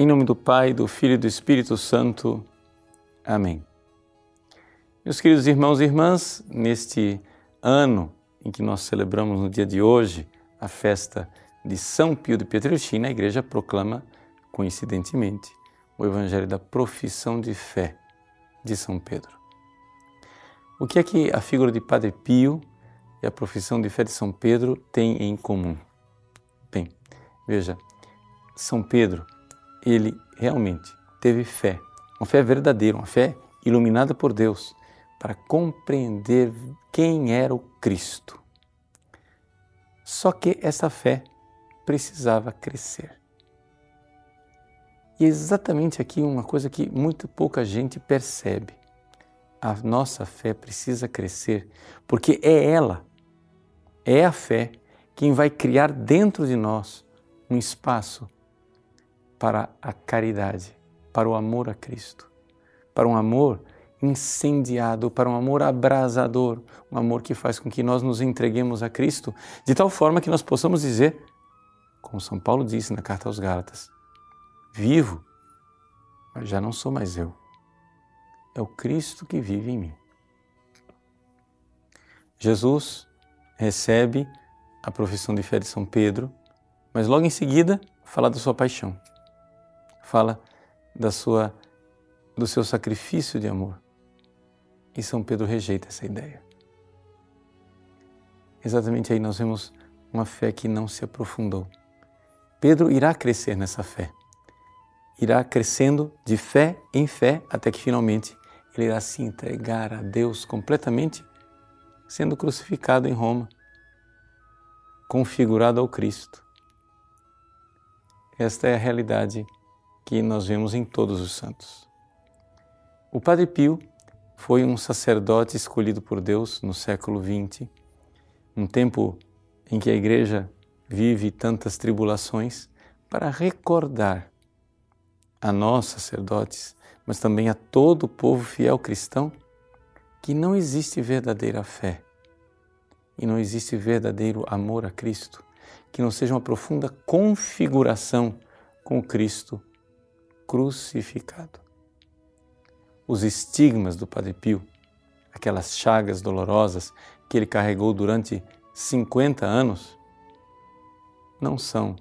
Em nome do Pai, do Filho e do Espírito Santo. Amém. Meus queridos irmãos e irmãs, neste ano em que nós celebramos no dia de hoje a festa de São Pio de Pietrelcina, a igreja proclama, coincidentemente, o evangelho da profissão de fé de São Pedro. O que é que a figura de Padre Pio e a profissão de fé de São Pedro têm em comum? Bem, veja, São Pedro, ele realmente teve fé, uma fé verdadeira, uma fé iluminada por Deus, para compreender quem era o Cristo. Só que essa fé precisava crescer. E é exatamente aqui uma coisa que muito pouca gente percebe. A nossa fé precisa crescer, porque é ela, é a fé quem vai criar dentro de nós um espaço para a caridade, para o amor a Cristo, para um amor incendiado, para um amor abrasador, um amor que faz com que nós nos entreguemos a Cristo, de tal forma que nós possamos dizer, como São Paulo disse na carta aos Gálatas, vivo, mas já não sou mais eu. É o Cristo que vive em mim. Jesus recebe a profissão de fé de São Pedro, mas logo em seguida fala da sua paixão. Fala da sua do seu sacrifício de amor. E São Pedro rejeita essa ideia. Exatamente aí nós vemos uma fé que não se aprofundou. Pedro irá crescer nessa fé, irá crescendo de fé em fé até que finalmente ele irá se entregar a Deus completamente, sendo crucificado em Roma, configurado ao Cristo. Esta é a realidade que nós vemos em todos os santos. O Padre Pio foi um sacerdote escolhido por Deus no século XX, um tempo em que a Igreja vive tantas tribulações, para recordar a nós, sacerdotes, mas também a todo o povo fiel cristão, que não existe verdadeira fé e não existe verdadeiro amor a Cristo, que não seja uma profunda configuração com Cristo crucificado. Os estigmas do Padre Pio, aquelas chagas dolorosas que ele carregou durante 50 anos, não são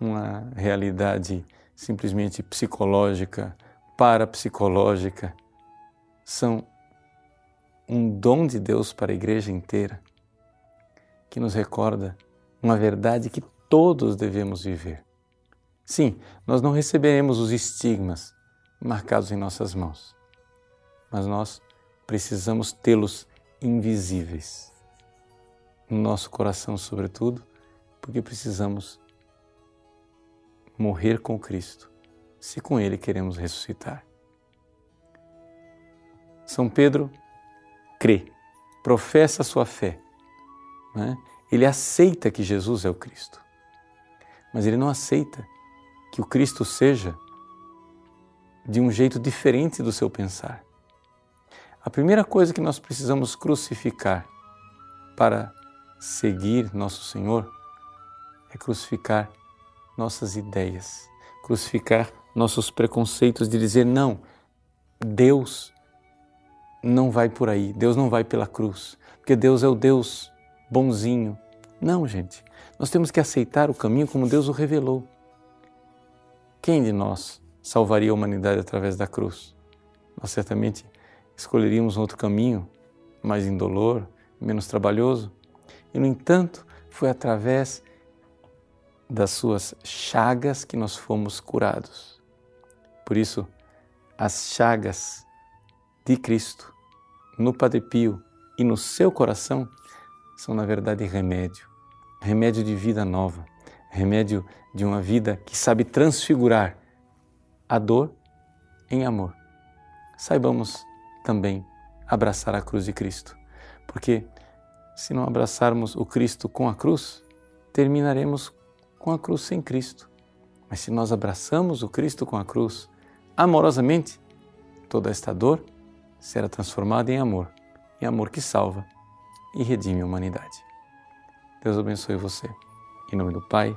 uma realidade simplesmente psicológica, parapsicológica, são um dom de Deus para a igreja inteira, que nos recorda uma verdade que todos devemos viver. Sim, nós não receberemos os estigmas marcados em nossas mãos, mas nós precisamos tê-los invisíveis no nosso coração, sobretudo, porque precisamos morrer com Cristo, se com Ele queremos ressuscitar. São Pedro crê, professa sua fé, né? ele aceita que Jesus é o Cristo, mas ele não aceita que o Cristo seja de um jeito diferente do seu pensar. A primeira coisa que nós precisamos crucificar para seguir nosso Senhor é crucificar nossas ideias, crucificar nossos preconceitos de dizer não, Deus não vai por aí, Deus não vai pela cruz, porque Deus é o Deus bonzinho. Não, gente, nós temos que aceitar o caminho como Deus o revelou. Quem de nós salvaria a humanidade através da cruz? Nós certamente escolheríamos um outro caminho, mais indolor, menos trabalhoso. E, no entanto, foi através das suas chagas que nós fomos curados. Por isso, as chagas de Cristo no Padre Pio e no seu coração são, na verdade, remédio remédio de vida nova, remédio de uma vida que sabe transfigurar a dor em amor. Saibamos também abraçar a cruz de Cristo, porque se não abraçarmos o Cristo com a cruz, terminaremos com a cruz sem Cristo. Mas se nós abraçamos o Cristo com a cruz amorosamente, toda esta dor será transformada em amor, em amor que salva e redime a humanidade. Deus abençoe você. Em nome do Pai,